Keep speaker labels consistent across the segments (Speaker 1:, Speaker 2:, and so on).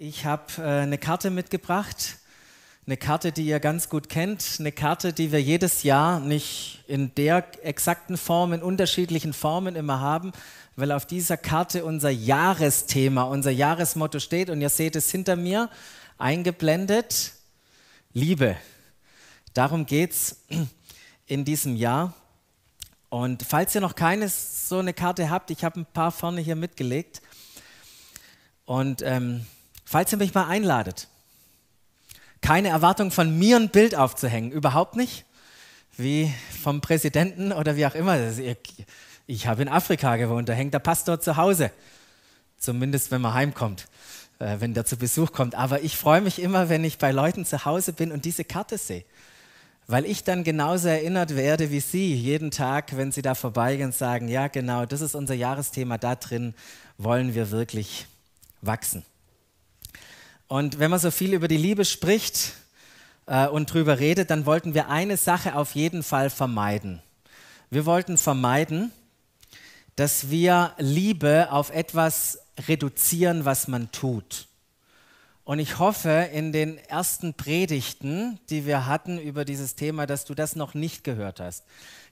Speaker 1: Ich habe äh, eine Karte mitgebracht, eine Karte, die ihr ganz gut kennt, eine Karte, die wir jedes Jahr nicht in der exakten Form, in unterschiedlichen Formen immer haben, weil auf dieser Karte unser Jahresthema, unser Jahresmotto steht und ihr seht es hinter mir eingeblendet, Liebe. Darum geht es in diesem Jahr. Und falls ihr noch keine so eine Karte habt, ich habe ein paar vorne hier mitgelegt. Und ähm, Falls ihr mich mal einladet, keine Erwartung von mir ein Bild aufzuhängen, überhaupt nicht, wie vom Präsidenten oder wie auch immer. Ich habe in Afrika gewohnt, da hängt der Pastor zu Hause, zumindest wenn man heimkommt, äh, wenn der zu Besuch kommt. Aber ich freue mich immer, wenn ich bei Leuten zu Hause bin und diese Karte sehe, weil ich dann genauso erinnert werde wie Sie jeden Tag, wenn Sie da vorbeigehen und sagen, ja genau, das ist unser Jahresthema, da drin wollen wir wirklich wachsen. Und wenn man so viel über die Liebe spricht äh, und drüber redet, dann wollten wir eine Sache auf jeden Fall vermeiden. Wir wollten vermeiden, dass wir Liebe auf etwas reduzieren, was man tut. Und ich hoffe, in den ersten Predigten, die wir hatten über dieses Thema, dass du das noch nicht gehört hast.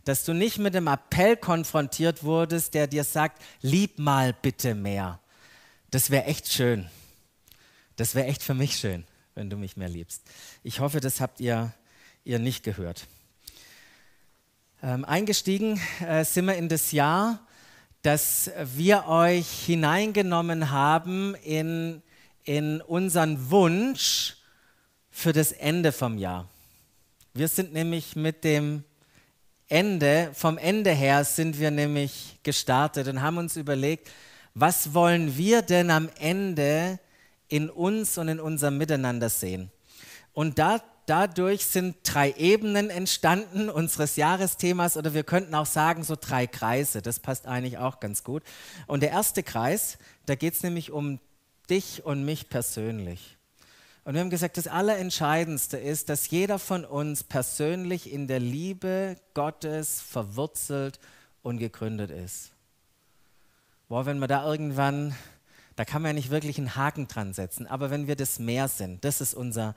Speaker 1: Dass du nicht mit dem Appell konfrontiert wurdest, der dir sagt, lieb mal bitte mehr. Das wäre echt schön. Das wäre echt für mich schön, wenn du mich mehr liebst. Ich hoffe, das habt ihr, ihr nicht gehört. Ähm, eingestiegen äh, sind wir in das Jahr, dass wir euch hineingenommen haben in, in unseren Wunsch für das Ende vom Jahr. Wir sind nämlich mit dem Ende, vom Ende her sind wir nämlich gestartet und haben uns überlegt, was wollen wir denn am Ende in uns und in unserem Miteinander sehen. Und da, dadurch sind drei Ebenen entstanden unseres Jahresthemas oder wir könnten auch sagen so drei Kreise. Das passt eigentlich auch ganz gut. Und der erste Kreis, da geht es nämlich um dich und mich persönlich. Und wir haben gesagt, das Allerentscheidendste ist, dass jeder von uns persönlich in der Liebe Gottes verwurzelt und gegründet ist. Boah, wenn wir da irgendwann da kann man ja nicht wirklich einen Haken dran setzen. Aber wenn wir das mehr sind, das ist unser,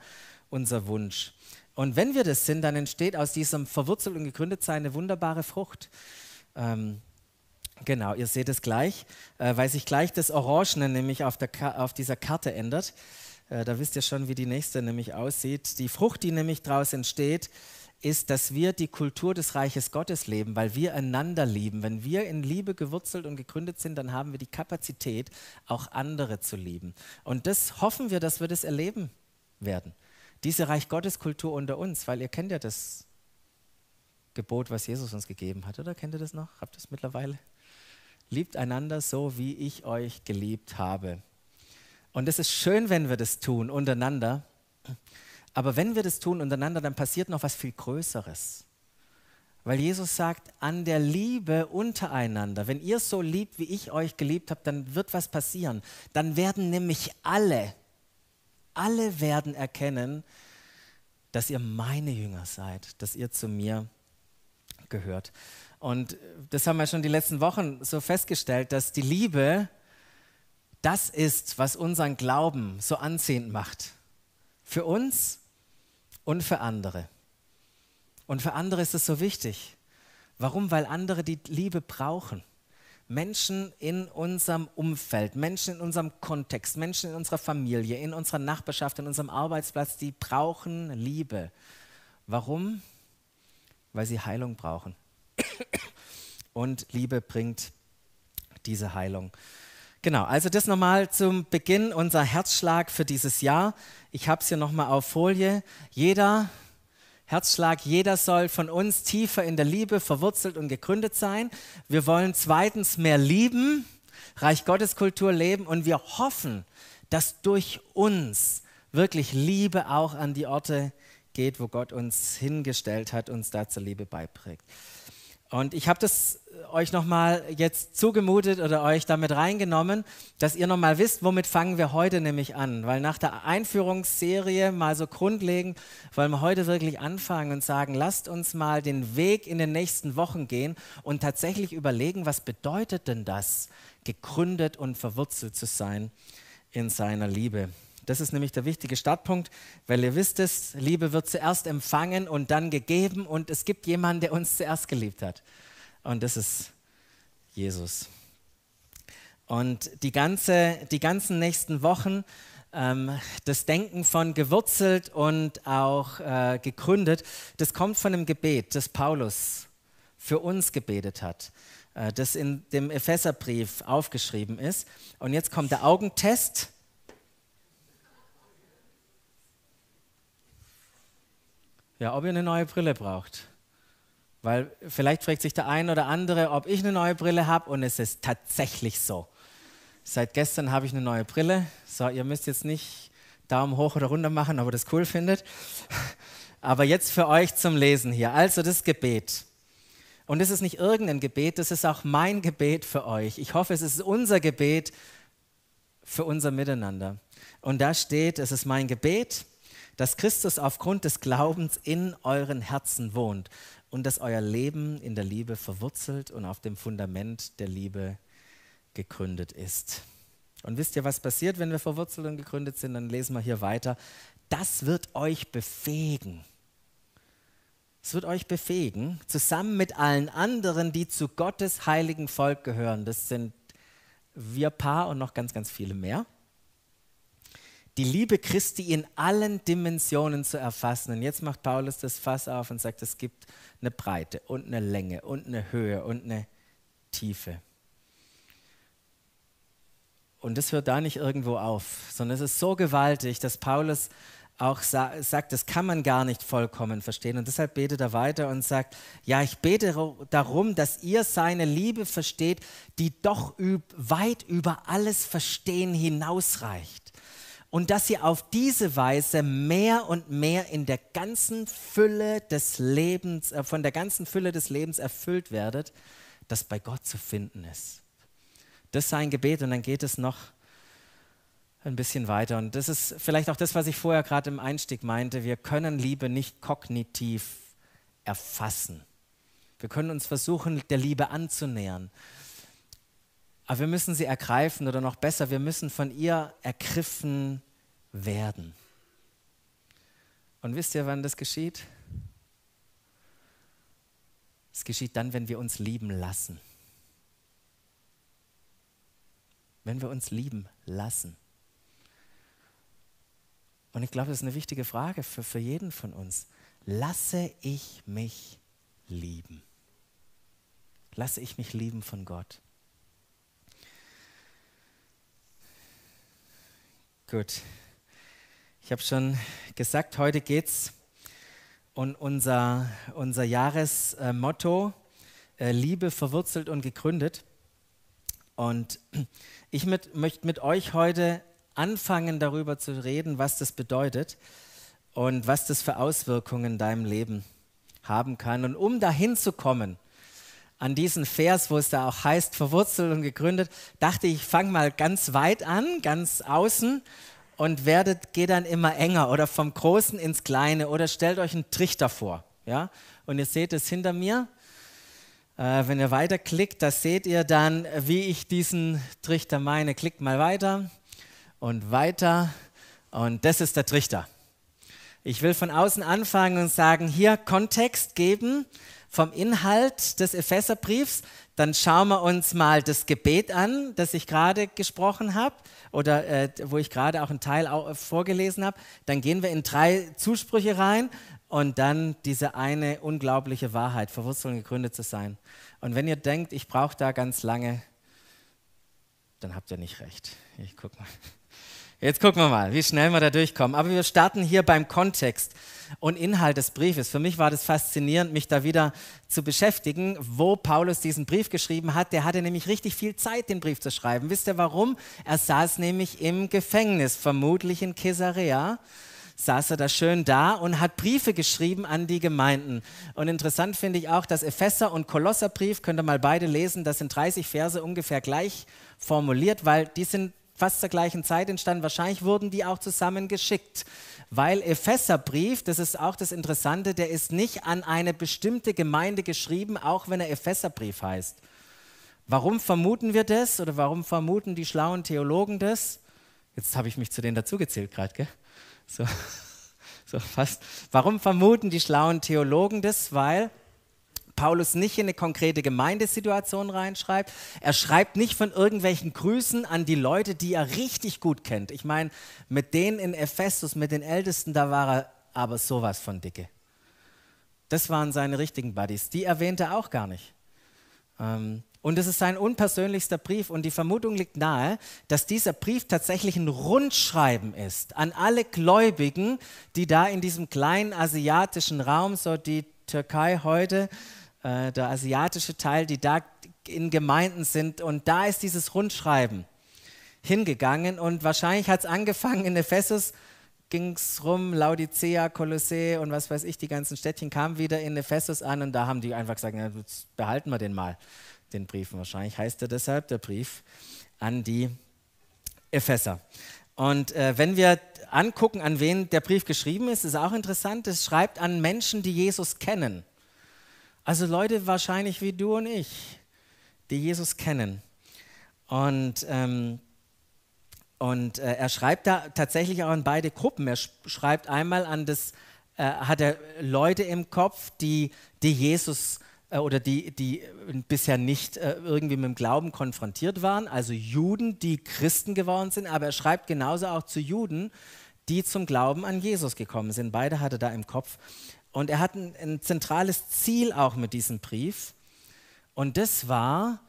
Speaker 1: unser Wunsch. Und wenn wir das sind, dann entsteht aus diesem verwurzelt und gegründet sein eine wunderbare Frucht. Ähm, genau, ihr seht es gleich, äh, weil sich gleich das Orangene nämlich auf, auf dieser Karte ändert. Äh, da wisst ihr schon, wie die nächste nämlich aussieht. Die Frucht, die nämlich daraus entsteht, ist, dass wir die Kultur des Reiches Gottes leben, weil wir einander lieben. Wenn wir in Liebe gewurzelt und gegründet sind, dann haben wir die Kapazität, auch andere zu lieben. Und das hoffen wir, dass wir das erleben werden. Diese Reich Gottes Kultur unter uns, weil ihr kennt ja das Gebot, was Jesus uns gegeben hat, oder kennt ihr das noch? Habt ihr es mittlerweile? Liebt einander so, wie ich euch geliebt habe. Und es ist schön, wenn wir das tun untereinander. Aber wenn wir das tun untereinander, dann passiert noch was viel Größeres. Weil Jesus sagt, an der Liebe untereinander, wenn ihr so liebt, wie ich euch geliebt habe, dann wird was passieren. Dann werden nämlich alle, alle werden erkennen, dass ihr meine Jünger seid, dass ihr zu mir gehört. Und das haben wir schon die letzten Wochen so festgestellt, dass die Liebe das ist, was unseren Glauben so anziehend macht. Für uns und für andere. Und für andere ist es so wichtig. Warum? Weil andere die Liebe brauchen. Menschen in unserem Umfeld, Menschen in unserem Kontext, Menschen in unserer Familie, in unserer Nachbarschaft, in unserem Arbeitsplatz, die brauchen Liebe. Warum? Weil sie Heilung brauchen. Und Liebe bringt diese Heilung. Genau, also das nochmal zum Beginn, unser Herzschlag für dieses Jahr. Ich habe es hier nochmal auf Folie. Jeder Herzschlag, jeder soll von uns tiefer in der Liebe verwurzelt und gegründet sein. Wir wollen zweitens mehr lieben, Reich Gottes Kultur leben und wir hoffen, dass durch uns wirklich Liebe auch an die Orte geht, wo Gott uns hingestellt hat, uns da zur Liebe beiprägt. Und ich habe das euch nochmal jetzt zugemutet oder euch damit reingenommen, dass ihr nochmal wisst, womit fangen wir heute nämlich an. Weil nach der Einführungsserie mal so grundlegend wollen wir heute wirklich anfangen und sagen, lasst uns mal den Weg in den nächsten Wochen gehen und tatsächlich überlegen, was bedeutet denn das, gegründet und verwurzelt zu sein in seiner Liebe. Das ist nämlich der wichtige Startpunkt, weil ihr wisst es, Liebe wird zuerst empfangen und dann gegeben und es gibt jemanden, der uns zuerst geliebt hat. Und das ist Jesus. Und die, ganze, die ganzen nächsten Wochen, ähm, das Denken von gewurzelt und auch äh, gegründet, das kommt von einem Gebet, das Paulus für uns gebetet hat, äh, das in dem Epheserbrief aufgeschrieben ist. Und jetzt kommt der Augentest. Ja, ob ihr eine neue Brille braucht. Weil vielleicht fragt sich der ein oder andere, ob ich eine neue Brille habe und es ist tatsächlich so. Seit gestern habe ich eine neue Brille. So, ihr müsst jetzt nicht Daumen hoch oder runter machen, ob ihr das cool findet. Aber jetzt für euch zum Lesen hier. Also das Gebet. Und es ist nicht irgendein Gebet, das ist auch mein Gebet für euch. Ich hoffe, es ist unser Gebet für unser Miteinander. Und da steht, es ist mein Gebet, dass Christus aufgrund des Glaubens in euren Herzen wohnt und dass euer Leben in der Liebe verwurzelt und auf dem Fundament der Liebe gegründet ist. Und wisst ihr, was passiert, wenn wir verwurzelt und gegründet sind? Dann lesen wir hier weiter. Das wird euch befähigen. Es wird euch befähigen, zusammen mit allen anderen, die zu Gottes heiligen Volk gehören. Das sind wir Paar und noch ganz, ganz viele mehr. Die Liebe Christi in allen Dimensionen zu erfassen. Und jetzt macht Paulus das Fass auf und sagt, es gibt eine Breite und eine Länge und eine Höhe und eine Tiefe. Und das hört da nicht irgendwo auf, sondern es ist so gewaltig, dass Paulus auch sa sagt, das kann man gar nicht vollkommen verstehen. Und deshalb betet er weiter und sagt, ja, ich bete darum, dass ihr seine Liebe versteht, die doch weit über alles Verstehen hinausreicht. Und dass ihr auf diese Weise mehr und mehr in der ganzen Fülle des Lebens, äh, von der ganzen Fülle des Lebens erfüllt werdet, das bei Gott zu finden ist. Das ist sein Gebet und dann geht es noch ein bisschen weiter. Und das ist vielleicht auch das, was ich vorher gerade im Einstieg meinte. Wir können Liebe nicht kognitiv erfassen. Wir können uns versuchen, der Liebe anzunähern. Aber wir müssen sie ergreifen oder noch besser, wir müssen von ihr ergriffen werden. Und wisst ihr, wann das geschieht? Es geschieht dann, wenn wir uns lieben lassen wenn wir uns lieben lassen. Und ich glaube, das ist eine wichtige Frage für, für jeden von uns. Lasse ich mich lieben? Lasse ich mich lieben von Gott? Gut. Ich habe schon gesagt, heute geht es um unser, unser Jahresmotto, äh, Liebe verwurzelt und gegründet. Und ich möchte mit euch heute anfangen, darüber zu reden, was das bedeutet und was das für Auswirkungen in deinem Leben haben kann. Und um dahin zu kommen, an diesen Vers, wo es da auch heißt, verwurzelt und gegründet, dachte ich, fange mal ganz weit an, ganz außen und werdet, geht dann immer enger oder vom Großen ins Kleine oder stellt euch einen Trichter vor. Ja? Und ihr seht es hinter mir, äh, wenn ihr weiterklickt, da seht ihr dann, wie ich diesen Trichter meine. Klickt mal weiter und weiter und das ist der Trichter. Ich will von außen anfangen und sagen, hier Kontext geben vom Inhalt des Epheserbriefs. Dann schauen wir uns mal das Gebet an, das ich gerade gesprochen habe oder äh, wo ich gerade auch einen Teil auch vorgelesen habe. Dann gehen wir in drei Zusprüche rein und dann diese eine unglaubliche Wahrheit, verwurzelt und gegründet zu sein. Und wenn ihr denkt, ich brauche da ganz lange, dann habt ihr nicht recht. Ich guck mal. Jetzt gucken wir mal, wie schnell wir da durchkommen. Aber wir starten hier beim Kontext und Inhalt des Briefes. Für mich war das faszinierend, mich da wieder zu beschäftigen, wo Paulus diesen Brief geschrieben hat. Der hatte nämlich richtig viel Zeit, den Brief zu schreiben. Wisst ihr warum? Er saß nämlich im Gefängnis, vermutlich in Caesarea saß er da schön da und hat Briefe geschrieben an die Gemeinden. Und interessant finde ich auch, dass Epheser- und Kolosserbrief, könnt ihr mal beide lesen, das sind 30 Verse ungefähr gleich formuliert, weil die sind fast zur gleichen Zeit entstanden. Wahrscheinlich wurden die auch zusammen geschickt. Weil Epheserbrief, das ist auch das Interessante, der ist nicht an eine bestimmte Gemeinde geschrieben, auch wenn er Epheserbrief heißt. Warum vermuten wir das oder warum vermuten die schlauen Theologen das? Jetzt habe ich mich zu denen dazugezählt gerade, gell? So, so fast. Warum vermuten die schlauen Theologen das? Weil Paulus nicht in eine konkrete Gemeindesituation reinschreibt. Er schreibt nicht von irgendwelchen Grüßen an die Leute, die er richtig gut kennt. Ich meine, mit denen in Ephesus, mit den Ältesten, da war er aber sowas von dicke. Das waren seine richtigen Buddies. Die erwähnt er auch gar nicht. Ähm, und es ist sein unpersönlichster Brief und die Vermutung liegt nahe, dass dieser Brief tatsächlich ein Rundschreiben ist an alle Gläubigen, die da in diesem kleinen asiatischen Raum, so die Türkei heute, äh, der asiatische Teil, die da in Gemeinden sind. Und da ist dieses Rundschreiben hingegangen und wahrscheinlich hat es angefangen in Ephesus ging es rum, Laodicea, Kolossee und was weiß ich, die ganzen Städtchen kamen wieder in Ephesus an und da haben die einfach gesagt, ja, behalten wir den mal, den Brief. wahrscheinlich heißt er deshalb der Brief an die Epheser. Und äh, wenn wir angucken, an wen der Brief geschrieben ist, ist auch interessant. Es schreibt an Menschen, die Jesus kennen. Also Leute wahrscheinlich wie du und ich, die Jesus kennen. Und ähm, und äh, er schreibt da tatsächlich auch an beide Gruppen. Er schreibt einmal an das, äh, hat er Leute im Kopf, die, die Jesus äh, oder die, die bisher nicht äh, irgendwie mit dem Glauben konfrontiert waren, also Juden, die Christen geworden sind, aber er schreibt genauso auch zu Juden, die zum Glauben an Jesus gekommen sind. Beide hat er da im Kopf. Und er hat ein, ein zentrales Ziel auch mit diesem Brief. Und das war,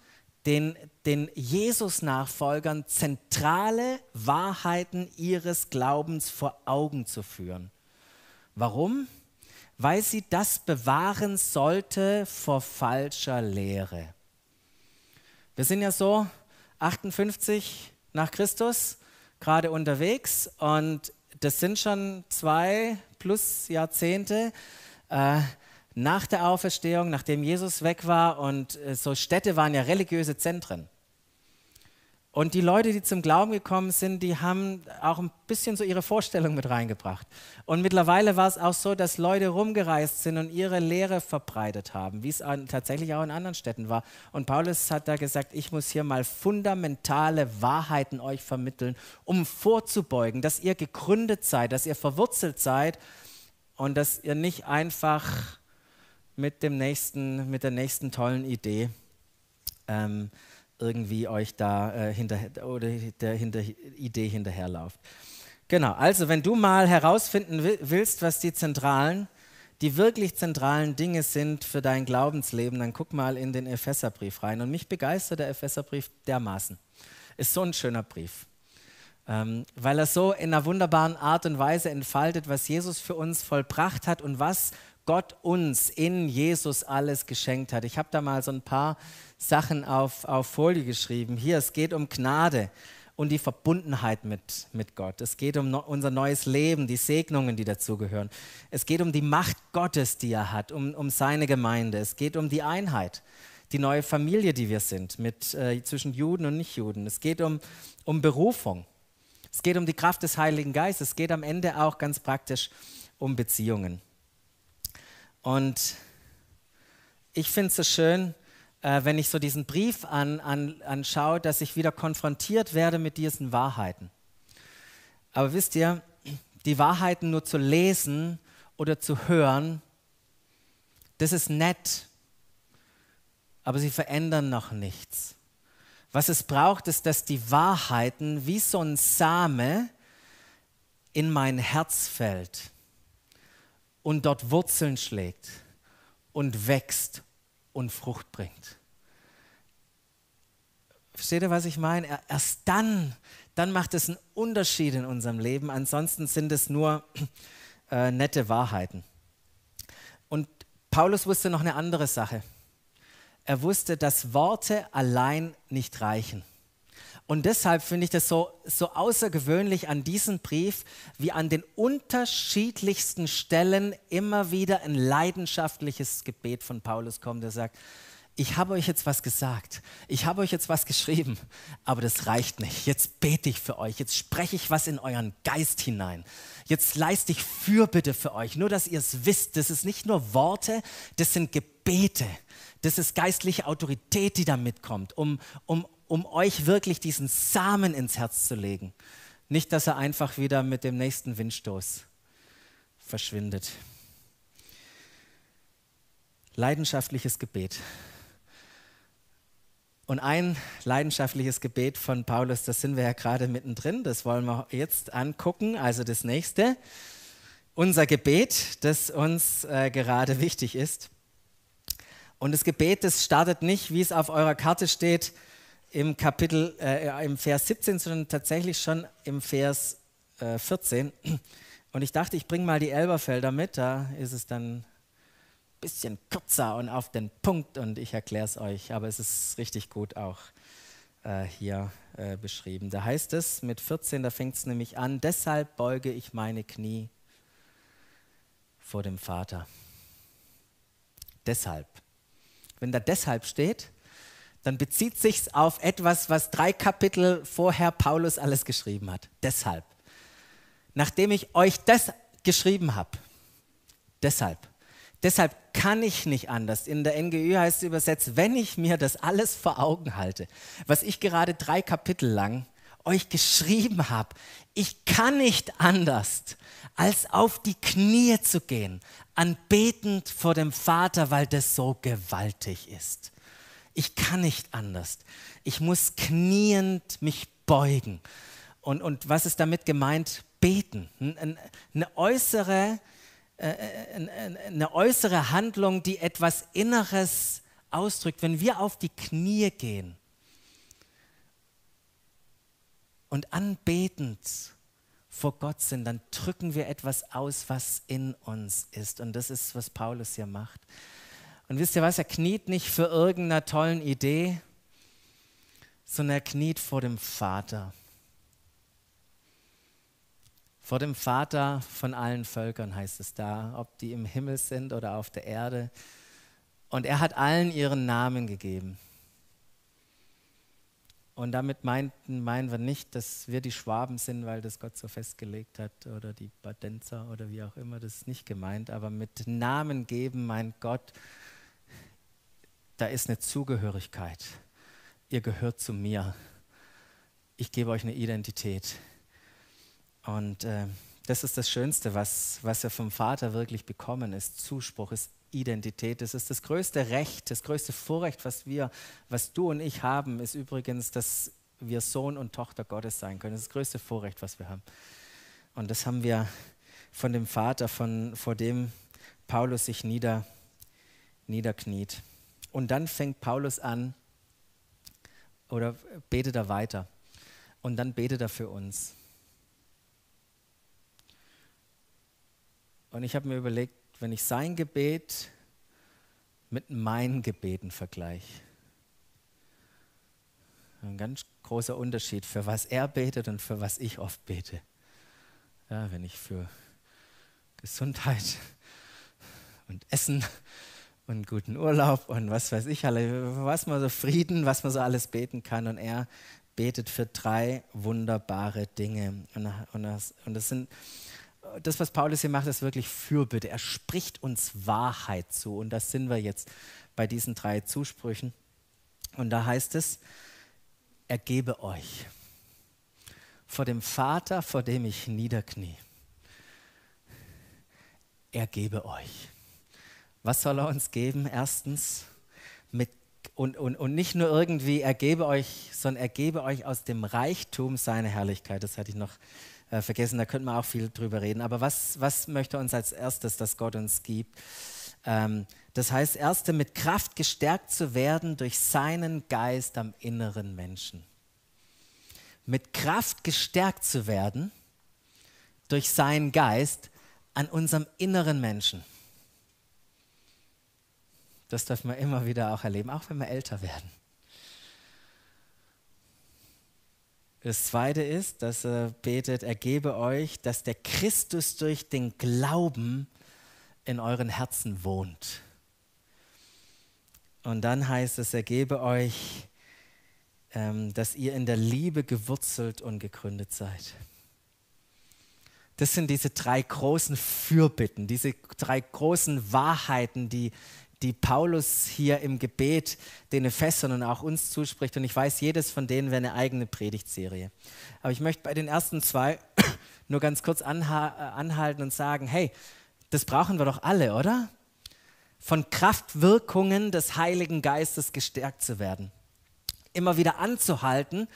Speaker 1: den, den Jesus-Nachfolgern zentrale Wahrheiten ihres Glaubens vor Augen zu führen. Warum? Weil sie das bewahren sollte vor falscher Lehre. Wir sind ja so 58 nach Christus gerade unterwegs und das sind schon zwei plus Jahrzehnte. Äh, nach der Auferstehung, nachdem Jesus weg war und äh, so Städte waren ja religiöse Zentren. Und die Leute, die zum Glauben gekommen sind, die haben auch ein bisschen so ihre Vorstellung mit reingebracht. Und mittlerweile war es auch so, dass Leute rumgereist sind und ihre Lehre verbreitet haben, wie es tatsächlich auch in anderen Städten war. Und Paulus hat da gesagt, ich muss hier mal fundamentale Wahrheiten euch vermitteln, um vorzubeugen, dass ihr gegründet seid, dass ihr verwurzelt seid und dass ihr nicht einfach mit, dem nächsten, mit der nächsten tollen Idee ähm, irgendwie euch da äh, hinter, oder der hinter, Idee hinterherlauft. Genau, also wenn du mal herausfinden willst, was die zentralen, die wirklich zentralen Dinge sind für dein Glaubensleben, dann guck mal in den Epheserbrief rein. Und mich begeistert der Epheserbrief dermaßen. Ist so ein schöner Brief. Ähm, weil er so in einer wunderbaren Art und Weise entfaltet, was Jesus für uns vollbracht hat und was Gott uns in Jesus alles geschenkt hat. Ich habe da mal so ein paar Sachen auf, auf Folie geschrieben. Hier, es geht um Gnade und die Verbundenheit mit, mit Gott. Es geht um no, unser neues Leben, die Segnungen, die dazugehören. Es geht um die Macht Gottes, die er hat, um, um seine Gemeinde. Es geht um die Einheit, die neue Familie, die wir sind, mit, äh, zwischen Juden und Nichtjuden. Es geht um, um Berufung. Es geht um die Kraft des Heiligen Geistes. Es geht am Ende auch ganz praktisch um Beziehungen. Und ich finde es so schön, äh, wenn ich so diesen Brief an, an, anschaue, dass ich wieder konfrontiert werde mit diesen Wahrheiten. Aber wisst ihr, die Wahrheiten nur zu lesen oder zu hören, das ist nett, aber sie verändern noch nichts. Was es braucht, ist, dass die Wahrheiten wie so ein Same in mein Herz fällt und dort Wurzeln schlägt und wächst und Frucht bringt. Versteht ihr, was ich meine? Erst dann, dann macht es einen Unterschied in unserem Leben. Ansonsten sind es nur äh, nette Wahrheiten. Und Paulus wusste noch eine andere Sache. Er wusste, dass Worte allein nicht reichen. Und deshalb finde ich das so, so außergewöhnlich an diesem Brief, wie an den unterschiedlichsten Stellen immer wieder ein leidenschaftliches Gebet von Paulus kommt, der sagt, ich habe euch jetzt was gesagt, ich habe euch jetzt was geschrieben, aber das reicht nicht. Jetzt bete ich für euch, jetzt spreche ich was in euren Geist hinein. Jetzt leiste ich Fürbitte für euch, nur dass ihr es wisst. Das ist nicht nur Worte, das sind Gebete, das ist geistliche Autorität, die da mitkommt, um, um um euch wirklich diesen Samen ins Herz zu legen. Nicht, dass er einfach wieder mit dem nächsten Windstoß verschwindet. Leidenschaftliches Gebet. Und ein leidenschaftliches Gebet von Paulus, das sind wir ja gerade mittendrin, das wollen wir jetzt angucken. Also das nächste, unser Gebet, das uns äh, gerade wichtig ist. Und das Gebet, das startet nicht, wie es auf eurer Karte steht, im Kapitel, äh, im Vers 17, sondern tatsächlich schon im Vers äh, 14. Und ich dachte, ich bringe mal die Elberfelder mit, da ist es dann ein bisschen kürzer und auf den Punkt und ich erkläre es euch, aber es ist richtig gut auch äh, hier äh, beschrieben. Da heißt es mit 14, da fängt es nämlich an, deshalb beuge ich meine Knie vor dem Vater. Deshalb. Wenn da deshalb steht, dann bezieht sich auf etwas, was drei Kapitel vorher Paulus alles geschrieben hat. Deshalb. Nachdem ich euch das geschrieben habe. Deshalb. Deshalb kann ich nicht anders. In der NGÜ heißt es übersetzt, wenn ich mir das alles vor Augen halte, was ich gerade drei Kapitel lang euch geschrieben habe, ich kann nicht anders, als auf die Knie zu gehen, anbetend vor dem Vater, weil das so gewaltig ist. Ich kann nicht anders. Ich muss kniend mich beugen. Und, und was ist damit gemeint? Beten. Eine äußere, äh, äh, eine äußere Handlung, die etwas Inneres ausdrückt. Wenn wir auf die Knie gehen und anbetend vor Gott sind, dann drücken wir etwas aus, was in uns ist. Und das ist, was Paulus hier macht. Und wisst ihr was, er kniet nicht für irgendeiner tollen Idee, sondern er kniet vor dem Vater. Vor dem Vater von allen Völkern heißt es da, ob die im Himmel sind oder auf der Erde. Und er hat allen ihren Namen gegeben. Und damit meinten, meinen wir nicht, dass wir die Schwaben sind, weil das Gott so festgelegt hat, oder die Badenzer oder wie auch immer, das ist nicht gemeint. Aber mit Namen geben meint Gott, da ist eine Zugehörigkeit. Ihr gehört zu mir. Ich gebe euch eine Identität. Und äh, das ist das Schönste, was, was wir vom Vater wirklich bekommen, ist Zuspruch, ist Identität. Das ist das größte Recht, das größte Vorrecht, was wir, was du und ich haben, ist übrigens, dass wir Sohn und Tochter Gottes sein können. Das ist das größte Vorrecht, was wir haben. Und das haben wir von dem Vater, von, vor dem Paulus sich nieder, niederkniet. Und dann fängt Paulus an oder betet er weiter. Und dann betet er für uns. Und ich habe mir überlegt, wenn ich sein Gebet mit meinen Gebeten vergleiche, ein ganz großer Unterschied, für was er betet und für was ich oft bete. Ja, wenn ich für Gesundheit und Essen und guten Urlaub und was weiß ich was man so Frieden, was man so alles beten kann. Und er betet für drei wunderbare Dinge. Und, und, das, und das sind das, was Paulus hier macht, ist wirklich Fürbitte. Er spricht uns Wahrheit zu. Und das sind wir jetzt bei diesen drei Zusprüchen. Und da heißt es, ergebe euch vor dem Vater, vor dem ich niederknie. Ergebe euch. Was soll er uns geben? Erstens, mit, und, und, und nicht nur irgendwie ergebe euch, sondern ergebe euch aus dem Reichtum seiner Herrlichkeit. Das hatte ich noch äh, vergessen, da könnte man auch viel drüber reden. Aber was, was möchte uns als erstes, dass Gott uns gibt? Ähm, das heißt, erste, mit Kraft gestärkt zu werden durch seinen Geist am inneren Menschen. Mit Kraft gestärkt zu werden durch seinen Geist an unserem inneren Menschen. Das dürfen wir immer wieder auch erleben, auch wenn wir älter werden. Das zweite ist, dass er betet, ergebe euch, dass der Christus durch den Glauben in euren Herzen wohnt. Und dann heißt es, ergebe euch, ähm, dass ihr in der Liebe gewurzelt und gegründet seid. Das sind diese drei großen Fürbitten, diese drei großen Wahrheiten, die die Paulus hier im Gebet den Ephesern und auch uns zuspricht. Und ich weiß, jedes von denen wäre eine eigene Predigtserie. Aber ich möchte bei den ersten zwei nur ganz kurz anhalten und sagen, hey, das brauchen wir doch alle, oder? Von Kraftwirkungen des Heiligen Geistes gestärkt zu werden. Immer wieder anzuhalten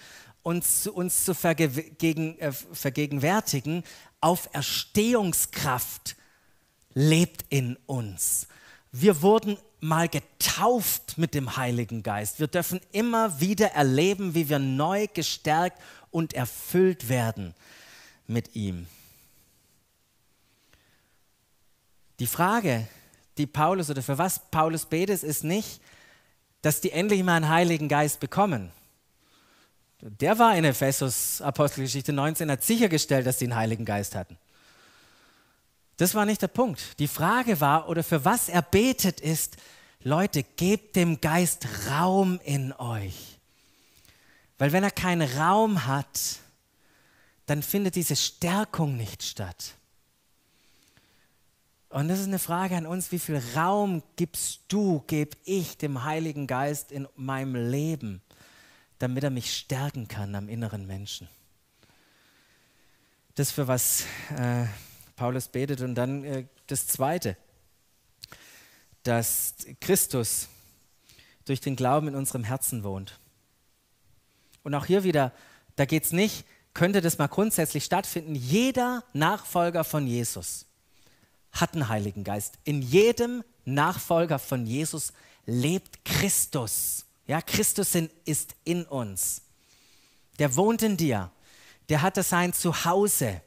Speaker 1: zu, uns zu vergegen, äh, vergegenwärtigen, Auferstehungskraft lebt in uns. Wir wurden mal getauft mit dem Heiligen Geist. Wir dürfen immer wieder erleben, wie wir neu gestärkt und erfüllt werden mit ihm. Die Frage, die Paulus oder für was Paulus betet, ist nicht, dass die endlich mal einen Heiligen Geist bekommen. Der war in Ephesus Apostelgeschichte 19, hat sichergestellt, dass sie einen Heiligen Geist hatten. Das war nicht der Punkt. Die Frage war, oder für was er betet, ist, Leute, gebt dem Geist Raum in euch. Weil wenn er keinen Raum hat, dann findet diese Stärkung nicht statt. Und das ist eine Frage an uns, wie viel Raum gibst du, gebe ich dem Heiligen Geist in meinem Leben, damit er mich stärken kann am inneren Menschen. Das für was äh, Paulus betet. Und dann äh, das Zweite, dass Christus durch den Glauben in unserem Herzen wohnt. Und auch hier wieder, da geht es nicht, könnte das mal grundsätzlich stattfinden. Jeder Nachfolger von Jesus hat einen Heiligen Geist. In jedem Nachfolger von Jesus lebt Christus. Ja, Christus ist in uns. Der wohnt in dir. Der hatte sein Zuhause.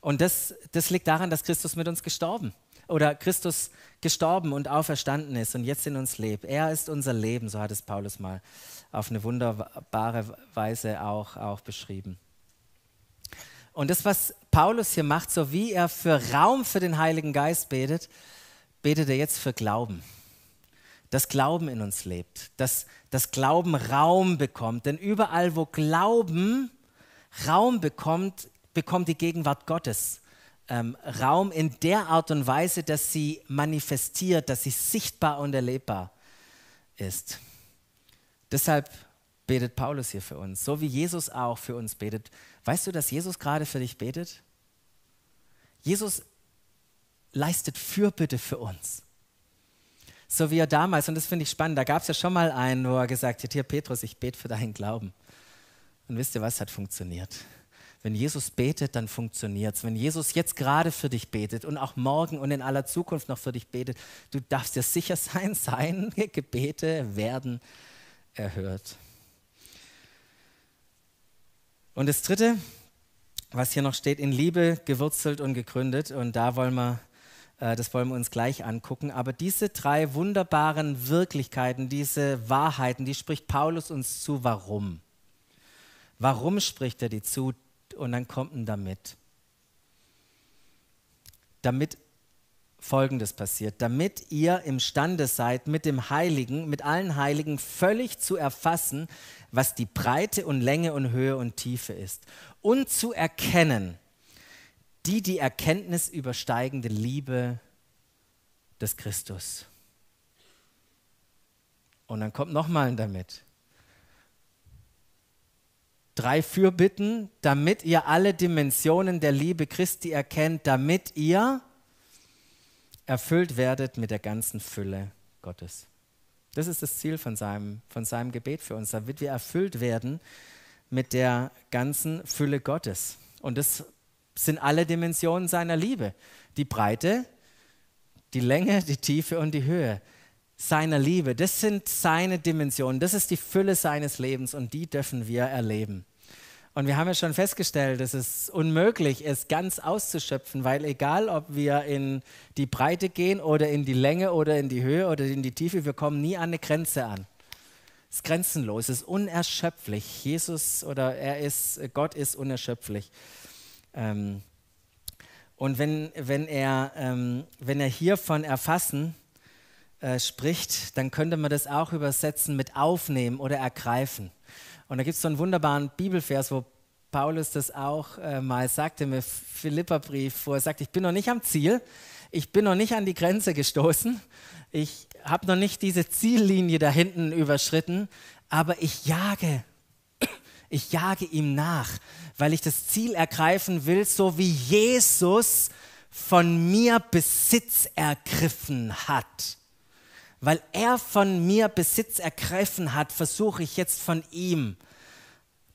Speaker 1: Und das, das liegt daran, dass Christus mit uns gestorben oder Christus gestorben und auferstanden ist und jetzt in uns lebt. Er ist unser Leben, so hat es Paulus mal auf eine wunderbare Weise auch, auch beschrieben. Und das, was Paulus hier macht, so wie er für Raum für den Heiligen Geist betet, betet er jetzt für Glauben. Dass Glauben in uns lebt, dass das Glauben Raum bekommt. Denn überall, wo Glauben Raum bekommt, bekommt die Gegenwart Gottes ähm, Raum in der Art und Weise, dass sie manifestiert, dass sie sichtbar und erlebbar ist. Deshalb betet Paulus hier für uns, so wie Jesus auch für uns betet. Weißt du, dass Jesus gerade für dich betet? Jesus leistet Fürbitte für uns. So wie er damals, und das finde ich spannend, da gab es ja schon mal einen, wo er gesagt hat, hier Petrus, ich bete für deinen Glauben. Und wisst ihr was, hat funktioniert. Wenn Jesus betet, dann funktioniert es. Wenn Jesus jetzt gerade für dich betet und auch morgen und in aller Zukunft noch für dich betet, du darfst dir sicher sein, seine Gebete werden erhört. Und das Dritte, was hier noch steht, in Liebe gewurzelt und gegründet. Und da wollen wir, äh, das wollen wir uns gleich angucken. Aber diese drei wunderbaren Wirklichkeiten, diese Wahrheiten, die spricht Paulus uns zu. Warum? Warum spricht er die zu? Und dann kommt ein damit. Damit Folgendes passiert, damit ihr imstande seid, mit dem Heiligen, mit allen Heiligen völlig zu erfassen, was die Breite und Länge und Höhe und Tiefe ist und zu erkennen, die die Erkenntnis übersteigende Liebe des Christus. Und dann kommt nochmal ein damit drei Fürbitten, damit ihr alle Dimensionen der Liebe Christi erkennt, damit ihr erfüllt werdet mit der ganzen Fülle Gottes. Das ist das Ziel von seinem, von seinem Gebet für uns, damit wir erfüllt werden mit der ganzen Fülle Gottes. Und das sind alle Dimensionen seiner Liebe. Die Breite, die Länge, die Tiefe und die Höhe seiner Liebe. Das sind seine Dimensionen. Das ist die Fülle seines Lebens und die dürfen wir erleben. Und wir haben ja schon festgestellt, dass es unmöglich ist, ganz auszuschöpfen, weil egal, ob wir in die Breite gehen oder in die Länge oder in die Höhe oder in die Tiefe, wir kommen nie an eine Grenze an. Es ist grenzenlos, es ist unerschöpflich. Jesus oder er ist, Gott ist unerschöpflich. Ähm, und wenn, wenn, er, ähm, wenn er hier von erfassen äh, spricht, dann könnte man das auch übersetzen mit aufnehmen oder ergreifen. Und da gibt es so einen wunderbaren Bibelvers, wo Paulus das auch äh, mal sagte im Philipperbrief, wo er sagt, ich bin noch nicht am Ziel, ich bin noch nicht an die Grenze gestoßen, ich habe noch nicht diese Ziellinie da hinten überschritten, aber ich jage, ich jage ihm nach, weil ich das Ziel ergreifen will, so wie Jesus von mir Besitz ergriffen hat. Weil er von mir Besitz ergriffen hat, versuche ich jetzt von ihm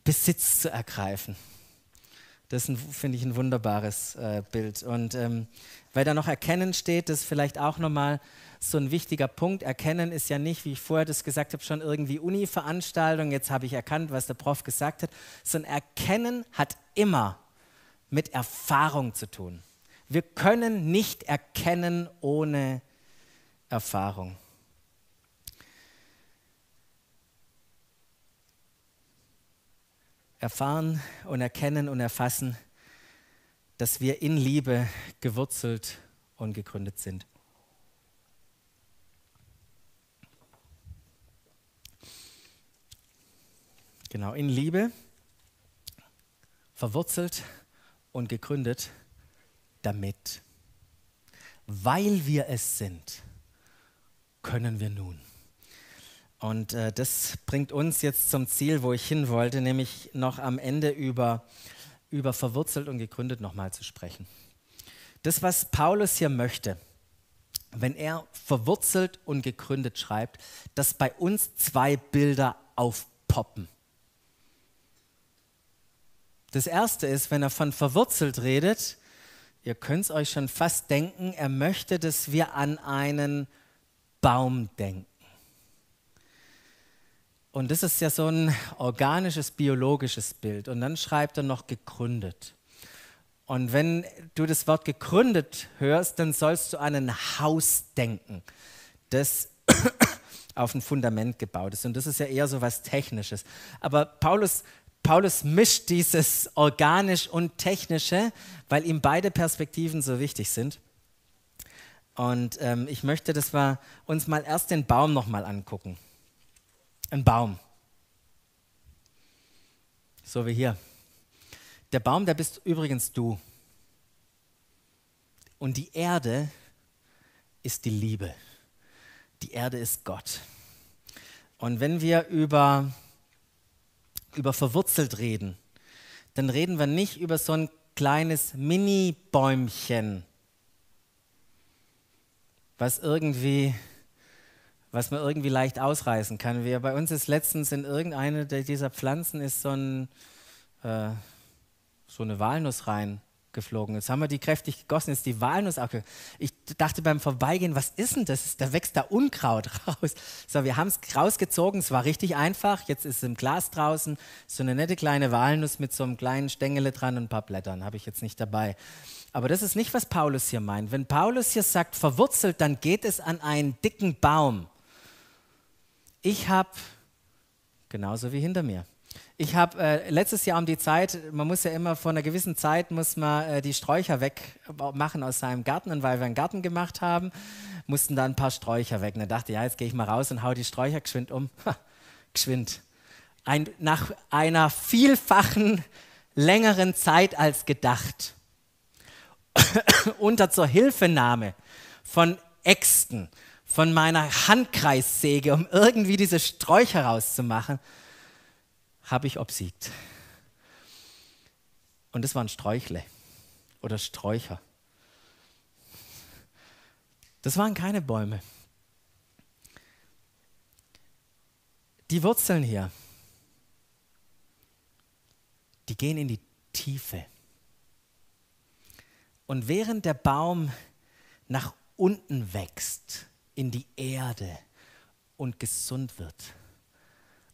Speaker 1: Besitz zu ergreifen. Das finde ich ein wunderbares äh, Bild. Und ähm, weil da noch Erkennen steht, das ist vielleicht auch nochmal so ein wichtiger Punkt. Erkennen ist ja nicht, wie ich vorher das gesagt habe, schon irgendwie Uni-Veranstaltung. Jetzt habe ich erkannt, was der Prof gesagt hat. Sondern Erkennen hat immer mit Erfahrung zu tun. Wir können nicht erkennen ohne Erfahrung. Erfahren und erkennen und erfassen, dass wir in Liebe gewurzelt und gegründet sind. Genau, in Liebe, verwurzelt und gegründet, damit, weil wir es sind, können wir nun. Und äh, das bringt uns jetzt zum Ziel, wo ich hin wollte, nämlich noch am Ende über, über verwurzelt und gegründet nochmal zu sprechen. Das, was Paulus hier möchte, wenn er verwurzelt und gegründet schreibt, dass bei uns zwei Bilder aufpoppen. Das erste ist, wenn er von verwurzelt redet, ihr könnt es euch schon fast denken, er möchte, dass wir an einen Baum denken. Und das ist ja so ein organisches, biologisches Bild. Und dann schreibt er noch gegründet. Und wenn du das Wort gegründet hörst, dann sollst du an ein Haus denken, das auf ein Fundament gebaut ist. Und das ist ja eher so was Technisches. Aber Paulus, Paulus mischt dieses organisch und technische, weil ihm beide Perspektiven so wichtig sind. Und ähm, ich möchte, dass wir uns mal erst den Baum nochmal angucken. Ein Baum. So wie hier. Der Baum, der bist übrigens du. Und die Erde ist die Liebe. Die Erde ist Gott. Und wenn wir über, über verwurzelt reden, dann reden wir nicht über so ein kleines Mini-Bäumchen, was irgendwie was man irgendwie leicht ausreißen kann. Wir, bei uns ist letztens in irgendeine dieser Pflanzen ist so, ein, äh, so eine Walnuss reingeflogen. Jetzt haben wir die kräftig gegossen, ist die Walnuss auch. Ich dachte beim Vorbeigehen, was ist denn das? Da wächst da Unkraut raus. So, wir haben es rausgezogen, es war richtig einfach. Jetzt ist es im Glas draußen, so eine nette kleine Walnuss mit so einem kleinen Stängel dran und ein paar Blättern, habe ich jetzt nicht dabei. Aber das ist nicht, was Paulus hier meint. Wenn Paulus hier sagt, verwurzelt, dann geht es an einen dicken Baum. Ich habe, genauso wie hinter mir, ich habe äh, letztes Jahr um die Zeit, man muss ja immer vor einer gewissen Zeit, muss man äh, die Sträucher wegmachen aus seinem Garten. Und weil wir einen Garten gemacht haben, mussten da ein paar Sträucher weg. Und dann dachte ich, ja, jetzt gehe ich mal raus und hau die Sträucher geschwind um. Geschwind. Ein, nach einer vielfachen, längeren Zeit als gedacht. Unter zur Hilfenahme von Äxten, von meiner Handkreissäge, um irgendwie diese Sträucher rauszumachen, habe ich obsiegt. Und das waren Sträuchle oder Sträucher. Das waren keine Bäume. Die Wurzeln hier, die gehen in die Tiefe. Und während der Baum nach unten wächst, in die Erde und gesund wird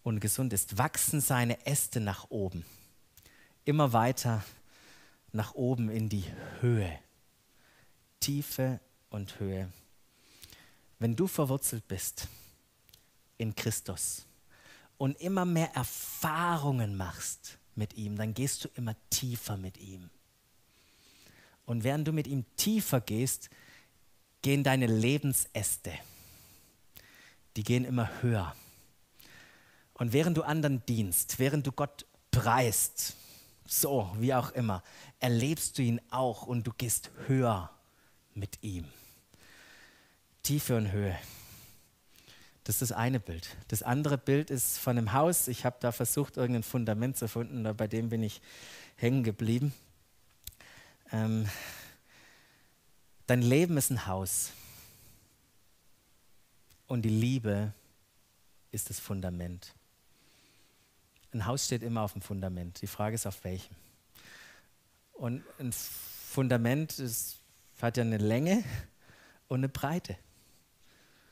Speaker 1: und gesund ist, wachsen seine Äste nach oben, immer weiter nach oben in die Höhe, Tiefe und Höhe. Wenn du verwurzelt bist in Christus und immer mehr Erfahrungen machst mit ihm, dann gehst du immer tiefer mit ihm. Und während du mit ihm tiefer gehst, gehen deine Lebensäste, die gehen immer höher. Und während du anderen dienst, während du Gott preist, so, wie auch immer, erlebst du ihn auch und du gehst höher mit ihm. Tiefe und Höhe. Das ist das eine Bild. Das andere Bild ist von einem Haus. Ich habe da versucht, irgendein Fundament zu finden, bei dem bin ich hängen geblieben. Ähm, dein Leben ist ein Haus. Und die Liebe ist das Fundament. Ein Haus steht immer auf dem Fundament. Die Frage ist, auf welchem. Und ein Fundament ist, hat ja eine Länge und eine Breite.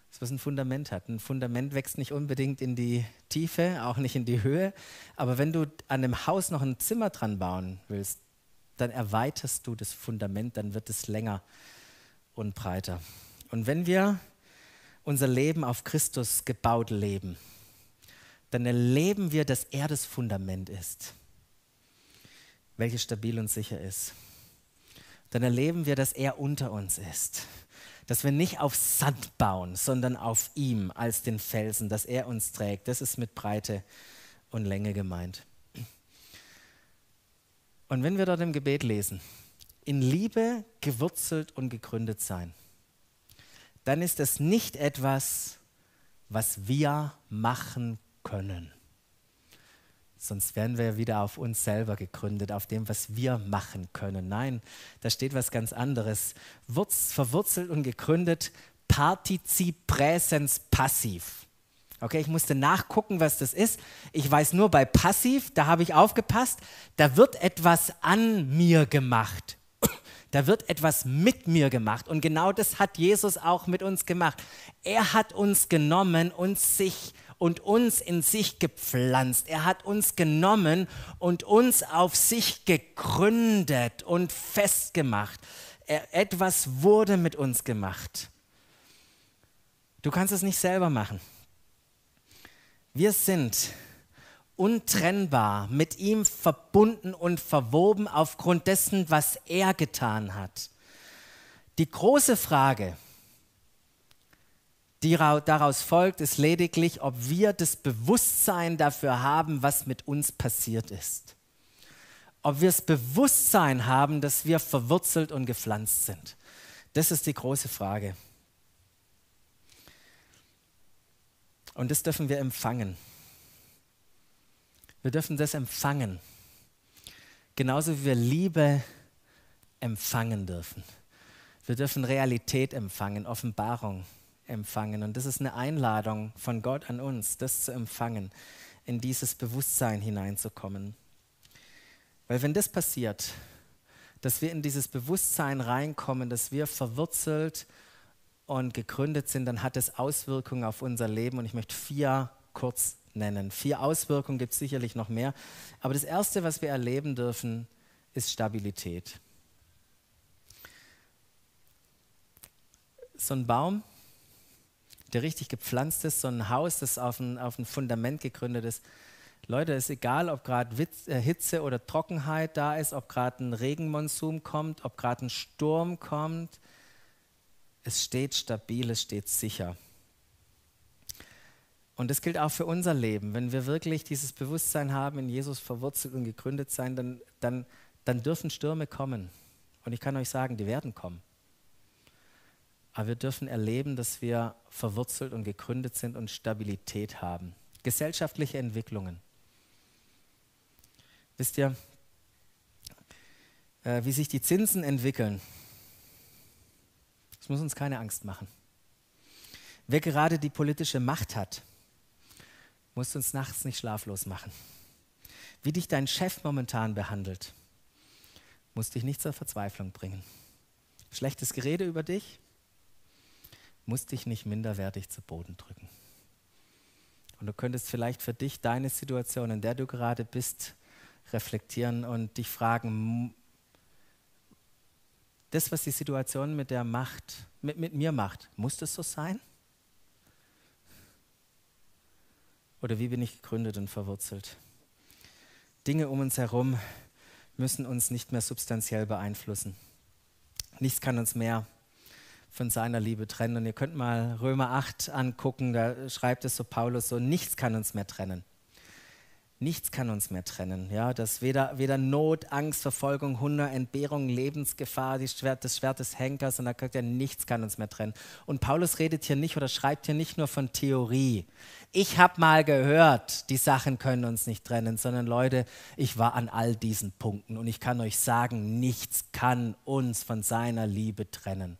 Speaker 1: Das ist, was ein Fundament hat. Ein Fundament wächst nicht unbedingt in die Tiefe, auch nicht in die Höhe. Aber wenn du an einem Haus noch ein Zimmer dran bauen willst, dann erweiterst du das Fundament, dann wird es länger und breiter. Und wenn wir unser Leben auf Christus gebaut leben, dann erleben wir, dass er das Fundament ist, welches stabil und sicher ist. Dann erleben wir, dass er unter uns ist, dass wir nicht auf Sand bauen, sondern auf ihm als den Felsen, dass er uns trägt. Das ist mit Breite und Länge gemeint. Und wenn wir dort im Gebet lesen, in Liebe gewurzelt und gegründet sein, dann ist es nicht etwas, was wir machen können. Sonst wären wir wieder auf uns selber gegründet, auf dem, was wir machen können. Nein, da steht was ganz anderes. Wurz, verwurzelt und gegründet, Partizip Präsens passiv. Okay, ich musste nachgucken, was das ist. Ich weiß nur bei passiv, da habe ich aufgepasst, da wird etwas an mir gemacht. Da wird etwas mit mir gemacht. Und genau das hat Jesus auch mit uns gemacht. Er hat uns genommen und sich und uns in sich gepflanzt. Er hat uns genommen und uns auf sich gegründet und festgemacht. Er, etwas wurde mit uns gemacht. Du kannst es nicht selber machen. Wir sind untrennbar mit ihm verbunden und verwoben aufgrund dessen, was er getan hat. Die große Frage, die daraus folgt, ist lediglich, ob wir das Bewusstsein dafür haben, was mit uns passiert ist. Ob wir das Bewusstsein haben, dass wir verwurzelt und gepflanzt sind. Das ist die große Frage. Und das dürfen wir empfangen. Wir dürfen das empfangen. Genauso wie wir Liebe empfangen dürfen. Wir dürfen Realität empfangen, Offenbarung empfangen. Und das ist eine Einladung von Gott an uns, das zu empfangen, in dieses Bewusstsein hineinzukommen. Weil wenn das passiert, dass wir in dieses Bewusstsein reinkommen, dass wir verwurzelt und gegründet sind, dann hat es Auswirkungen auf unser Leben. Und ich möchte vier kurz nennen. Vier Auswirkungen gibt es sicherlich noch mehr. Aber das Erste, was wir erleben dürfen, ist Stabilität. So ein Baum, der richtig gepflanzt ist, so ein Haus, das auf ein, auf ein Fundament gegründet ist. Leute, es ist egal, ob gerade äh, Hitze oder Trockenheit da ist, ob gerade ein Regenmonsum kommt, ob gerade ein Sturm kommt. Es steht stabil, es steht sicher. Und das gilt auch für unser Leben. Wenn wir wirklich dieses Bewusstsein haben, in Jesus verwurzelt und gegründet sein, dann, dann, dann dürfen Stürme kommen. Und ich kann euch sagen, die werden kommen. Aber wir dürfen erleben, dass wir verwurzelt und gegründet sind und Stabilität haben. Gesellschaftliche Entwicklungen. Wisst ihr, äh, wie sich die Zinsen entwickeln? Das muss uns keine Angst machen. Wer gerade die politische Macht hat, muss uns nachts nicht schlaflos machen. Wie dich dein Chef momentan behandelt, muss dich nicht zur Verzweiflung bringen. Schlechtes Gerede über dich muss dich nicht minderwertig zu Boden drücken. Und du könntest vielleicht für dich deine Situation, in der du gerade bist, reflektieren und dich fragen, das, was die Situation mit der macht, mit, mit mir macht, muss das so sein? Oder wie bin ich gegründet und verwurzelt? Dinge um uns herum müssen uns nicht mehr substanziell beeinflussen. Nichts kann uns mehr von seiner Liebe trennen. Und ihr könnt mal Römer 8 angucken, da schreibt es so Paulus so, nichts kann uns mehr trennen. Nichts kann uns mehr trennen. Ja, dass weder, weder Not, Angst, Verfolgung, Hunger, Entbehrung, Lebensgefahr, Schwert, das Schwert des Henkers und da sagt er, nichts kann uns mehr trennen. Und Paulus redet hier nicht oder schreibt hier nicht nur von Theorie. Ich habe mal gehört, die Sachen können uns nicht trennen, sondern Leute, ich war an all diesen Punkten und ich kann euch sagen, nichts kann uns von seiner Liebe trennen.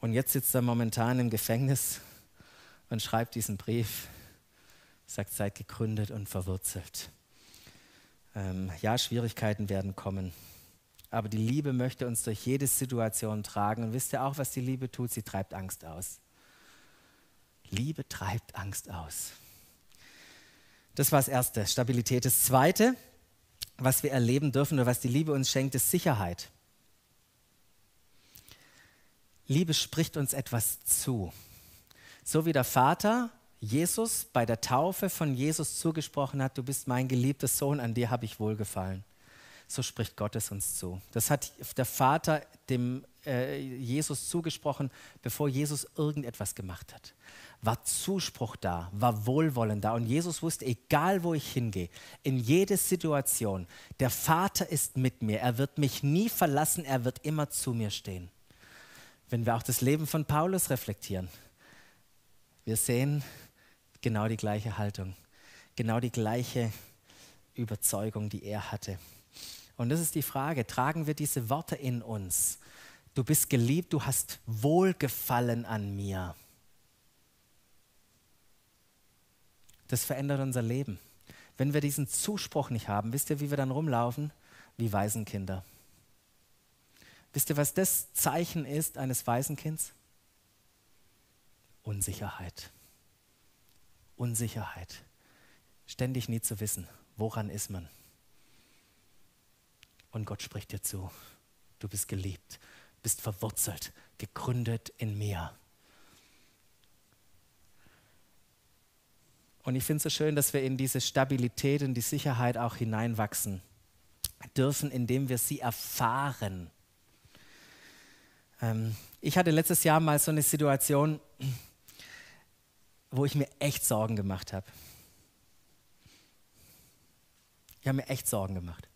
Speaker 1: Und jetzt sitzt er momentan im Gefängnis und schreibt diesen Brief sagt, seid gegründet und verwurzelt. Ähm, ja, Schwierigkeiten werden kommen. Aber die Liebe möchte uns durch jede Situation tragen. Und wisst ihr auch, was die Liebe tut? Sie treibt Angst aus. Liebe treibt Angst aus. Das war das Erste, Stabilität. Das Zweite, was wir erleben dürfen oder was die Liebe uns schenkt, ist Sicherheit. Liebe spricht uns etwas zu. So wie der Vater Jesus bei der Taufe von Jesus zugesprochen hat, du bist mein geliebter Sohn, an dir habe ich wohlgefallen. So spricht Gott es uns zu. Das hat der Vater dem äh, Jesus zugesprochen, bevor Jesus irgendetwas gemacht hat. War Zuspruch da, war Wohlwollen da. Und Jesus wusste, egal wo ich hingehe, in jede Situation, der Vater ist mit mir. Er wird mich nie verlassen, er wird immer zu mir stehen. Wenn wir auch das Leben von Paulus reflektieren, wir sehen, genau die gleiche Haltung, genau die gleiche Überzeugung, die er hatte. Und das ist die Frage, tragen wir diese Worte in uns? Du bist geliebt, du hast Wohlgefallen an mir. Das verändert unser Leben. Wenn wir diesen Zuspruch nicht haben, wisst ihr, wie wir dann rumlaufen? Wie Waisenkinder. Wisst ihr, was das Zeichen ist eines Waisenkinds? Unsicherheit. Unsicherheit. Ständig nie zu wissen, woran ist man. Und Gott spricht dir zu. Du bist geliebt, bist verwurzelt, gegründet in mir. Und ich finde es so schön, dass wir in diese Stabilität und die Sicherheit auch hineinwachsen dürfen, indem wir sie erfahren. Ähm, ich hatte letztes Jahr mal so eine Situation, wo ich mir echt Sorgen gemacht habe. Ich habe mir echt Sorgen gemacht.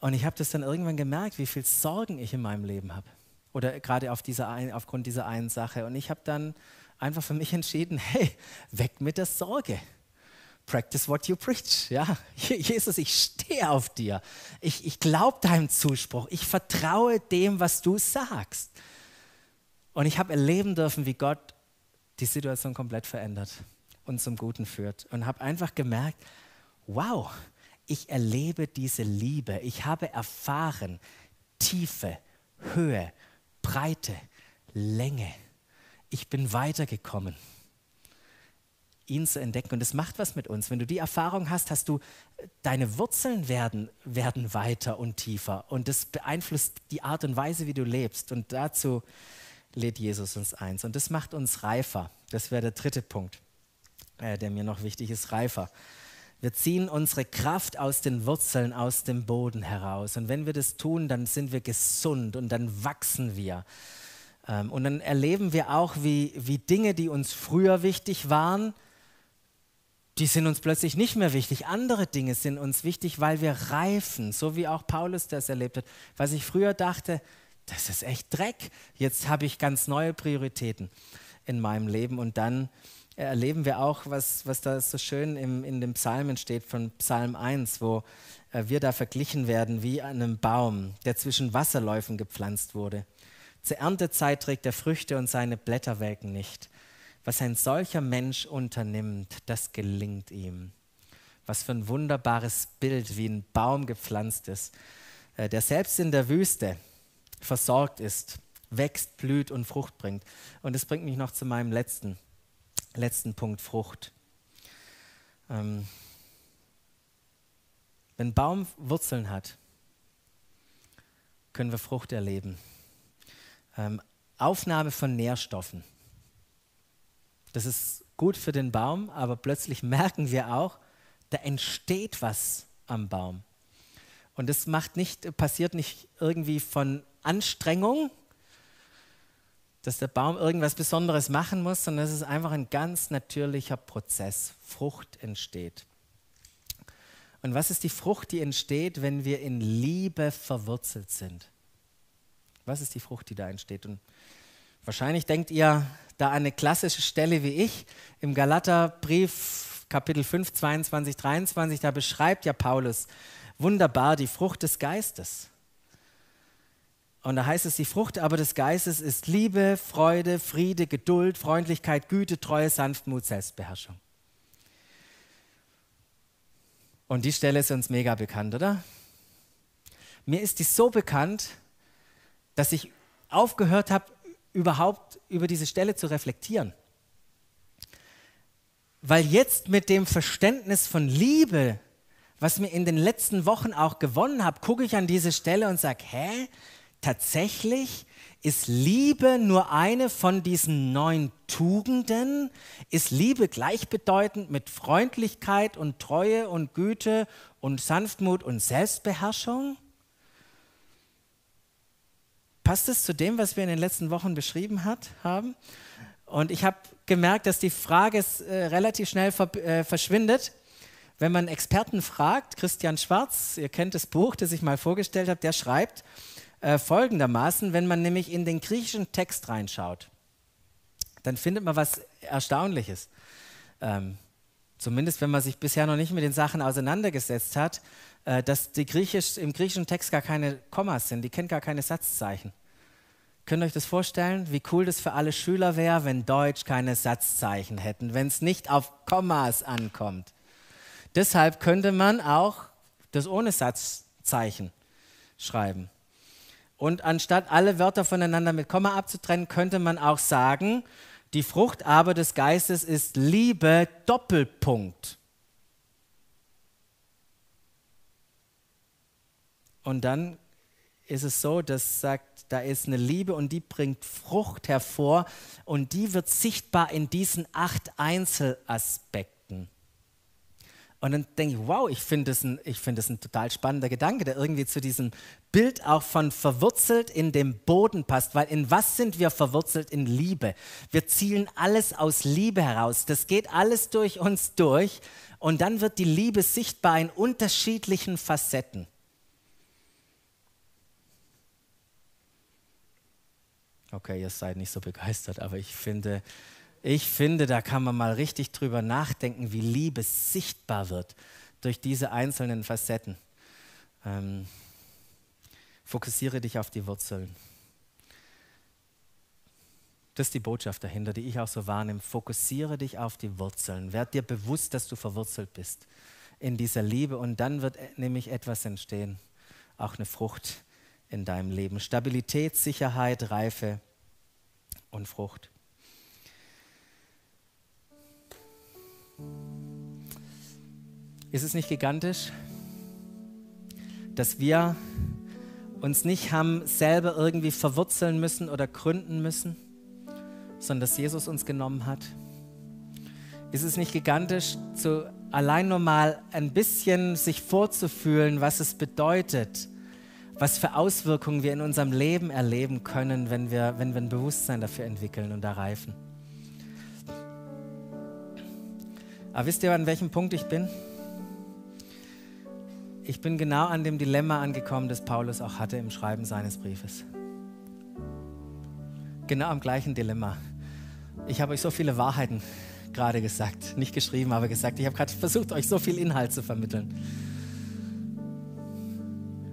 Speaker 1: Und ich habe das dann irgendwann gemerkt, wie viel Sorgen ich in meinem Leben habe. Oder gerade auf dieser ein, aufgrund dieser einen Sache. Und ich habe dann einfach für mich entschieden, hey, weg mit der Sorge. Practice what you preach. Ja, Jesus, ich stehe auf dir. Ich, ich glaube deinem Zuspruch. Ich vertraue dem, was du sagst. Und ich habe erleben dürfen, wie Gott die Situation komplett verändert und zum Guten führt. Und habe einfach gemerkt, wow, ich erlebe diese Liebe. Ich habe erfahren Tiefe, Höhe, Breite, Länge. Ich bin weitergekommen, ihn zu entdecken. Und es macht was mit uns. Wenn du die Erfahrung hast, hast du, deine Wurzeln werden, werden weiter und tiefer. Und das beeinflusst die Art und Weise, wie du lebst. Und dazu lädt Jesus uns eins. Und das macht uns reifer. Das wäre der dritte Punkt, äh, der mir noch wichtig ist, reifer. Wir ziehen unsere Kraft aus den Wurzeln, aus dem Boden heraus. Und wenn wir das tun, dann sind wir gesund und dann wachsen wir. Ähm, und dann erleben wir auch, wie, wie Dinge, die uns früher wichtig waren, die sind uns plötzlich nicht mehr wichtig. Andere Dinge sind uns wichtig, weil wir reifen, so wie auch Paulus das erlebt hat. Was ich früher dachte, das ist echt Dreck. Jetzt habe ich ganz neue Prioritäten in meinem Leben. Und dann erleben wir auch, was, was da so schön im, in den Psalmen steht, von Psalm 1, wo äh, wir da verglichen werden wie einem Baum, der zwischen Wasserläufen gepflanzt wurde. Zur Erntezeit trägt er Früchte und seine Blätter welken nicht. Was ein solcher Mensch unternimmt, das gelingt ihm. Was für ein wunderbares Bild, wie ein Baum gepflanzt ist, äh, der selbst in der Wüste versorgt ist, wächst, blüht und Frucht bringt. Und das bringt mich noch zu meinem letzten, letzten Punkt, Frucht. Ähm, wenn ein Baum Wurzeln hat, können wir Frucht erleben. Ähm, Aufnahme von Nährstoffen. Das ist gut für den Baum, aber plötzlich merken wir auch, da entsteht was am Baum. Und das macht nicht, passiert nicht irgendwie von Anstrengung, dass der Baum irgendwas Besonderes machen muss, sondern es ist einfach ein ganz natürlicher Prozess. Frucht entsteht. Und was ist die Frucht, die entsteht, wenn wir in Liebe verwurzelt sind? Was ist die Frucht, die da entsteht? Und wahrscheinlich denkt ihr da an eine klassische Stelle wie ich im Galaterbrief Kapitel 5, 22, 23, da beschreibt ja Paulus wunderbar die Frucht des Geistes. Und da heißt es, die Frucht aber des Geistes ist Liebe, Freude, Friede, Geduld, Freundlichkeit, Güte, Treue, Sanftmut, Selbstbeherrschung. Und die Stelle ist uns mega bekannt, oder? Mir ist die so bekannt, dass ich aufgehört habe, überhaupt über diese Stelle zu reflektieren. Weil jetzt mit dem Verständnis von Liebe, was mir in den letzten Wochen auch gewonnen habe, gucke ich an diese Stelle und sage, hä, tatsächlich ist Liebe nur eine von diesen neun Tugenden? Ist Liebe gleichbedeutend mit Freundlichkeit und Treue und Güte und Sanftmut und Selbstbeherrschung? Passt es zu dem, was wir in den letzten Wochen beschrieben hat, haben? Und ich habe gemerkt, dass die Frage äh, relativ schnell ver äh, verschwindet. Wenn man Experten fragt, Christian Schwarz, ihr kennt das Buch, das ich mal vorgestellt habe, der schreibt äh, folgendermaßen, wenn man nämlich in den griechischen Text reinschaut, dann findet man was Erstaunliches. Ähm, zumindest wenn man sich bisher noch nicht mit den Sachen auseinandergesetzt hat äh, dass die Griechisch, im griechischen Text gar keine Kommas sind, die kennen gar keine Satzzeichen. Könnt ihr euch das vorstellen, wie cool das für alle Schüler wäre, wenn Deutsch keine Satzzeichen hätten, wenn es nicht auf Kommas ankommt. Deshalb könnte man auch das ohne Satzzeichen schreiben. Und anstatt alle Wörter voneinander mit Komma abzutrennen, könnte man auch sagen, die Frucht aber des Geistes ist Liebe, Doppelpunkt. Und dann ist es so, dass sagt, da ist eine Liebe und die bringt Frucht hervor und die wird sichtbar in diesen acht Einzelaspekten. Und dann denke ich, wow, ich finde das, ein, find das ein total spannender Gedanke, der irgendwie zu diesem Bild auch von verwurzelt in dem Boden passt. Weil in was sind wir verwurzelt? In Liebe. Wir zielen alles aus Liebe heraus. Das geht alles durch uns durch. Und dann wird die Liebe sichtbar in unterschiedlichen Facetten. Okay, ihr seid nicht so begeistert, aber ich finde, ich finde, da kann man mal richtig drüber nachdenken, wie Liebe sichtbar wird durch diese einzelnen Facetten. Ähm, fokussiere dich auf die Wurzeln. Das ist die Botschaft dahinter, die ich auch so wahrnehme. Fokussiere dich auf die Wurzeln. Werd dir bewusst, dass du verwurzelt bist in dieser Liebe und dann wird nämlich etwas entstehen, auch eine Frucht in deinem Leben. Stabilität, Sicherheit, Reife und Frucht. Ist es nicht gigantisch, dass wir uns nicht haben selber irgendwie verwurzeln müssen oder gründen müssen, sondern dass Jesus uns genommen hat? Ist es nicht gigantisch, zu allein nur mal ein bisschen sich vorzufühlen, was es bedeutet, was für Auswirkungen wir in unserem Leben erleben können, wenn wir, wenn wir ein Bewusstsein dafür entwickeln und erreifen. Aber wisst ihr, an welchem Punkt ich bin? Ich bin genau an dem Dilemma angekommen, das Paulus auch hatte im Schreiben seines Briefes. Genau am gleichen Dilemma. Ich habe euch so viele Wahrheiten gerade gesagt, nicht geschrieben, aber gesagt. Ich habe gerade versucht, euch so viel Inhalt zu vermitteln.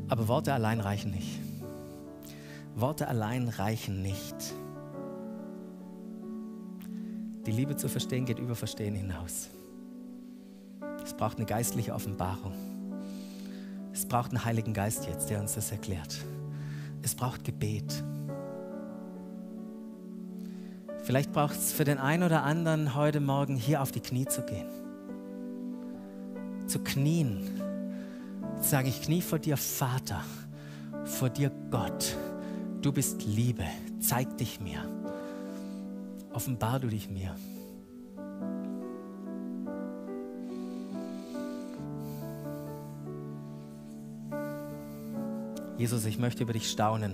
Speaker 1: Aber Worte allein reichen nicht. Worte allein reichen nicht. Die Liebe zu verstehen geht über Verstehen hinaus. Es braucht eine geistliche Offenbarung. Es braucht einen Heiligen Geist jetzt, der uns das erklärt. Es braucht Gebet. Vielleicht braucht es für den einen oder anderen heute Morgen hier auf die Knie zu gehen. Zu knien sage ich, knie vor dir, Vater, vor dir, Gott. Du bist Liebe, zeig dich mir. Offenbar du dich mir. Jesus, ich möchte über dich staunen.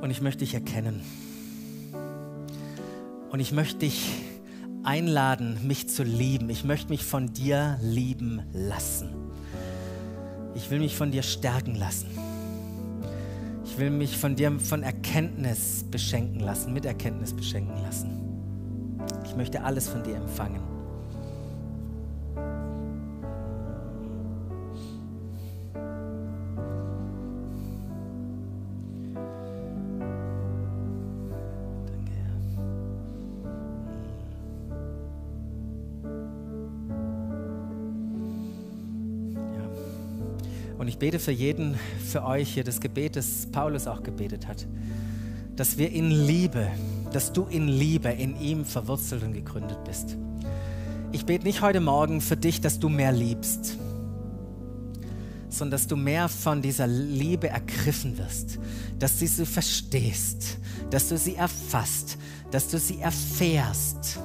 Speaker 1: Und ich möchte dich erkennen. Und ich möchte dich einladen, mich zu lieben. Ich möchte mich von dir lieben lassen. Ich will mich von dir stärken lassen. Ich will mich von dir von Erkenntnis beschenken lassen, mit Erkenntnis beschenken lassen. Ich möchte alles von dir empfangen. Ich bete für jeden, für euch hier das Gebet, das Paulus auch gebetet hat, dass wir in Liebe, dass du in Liebe in ihm verwurzelt und gegründet bist. Ich bete nicht heute Morgen für dich, dass du mehr liebst, sondern dass du mehr von dieser Liebe ergriffen wirst, dass du sie verstehst, dass du sie erfasst, dass du sie erfährst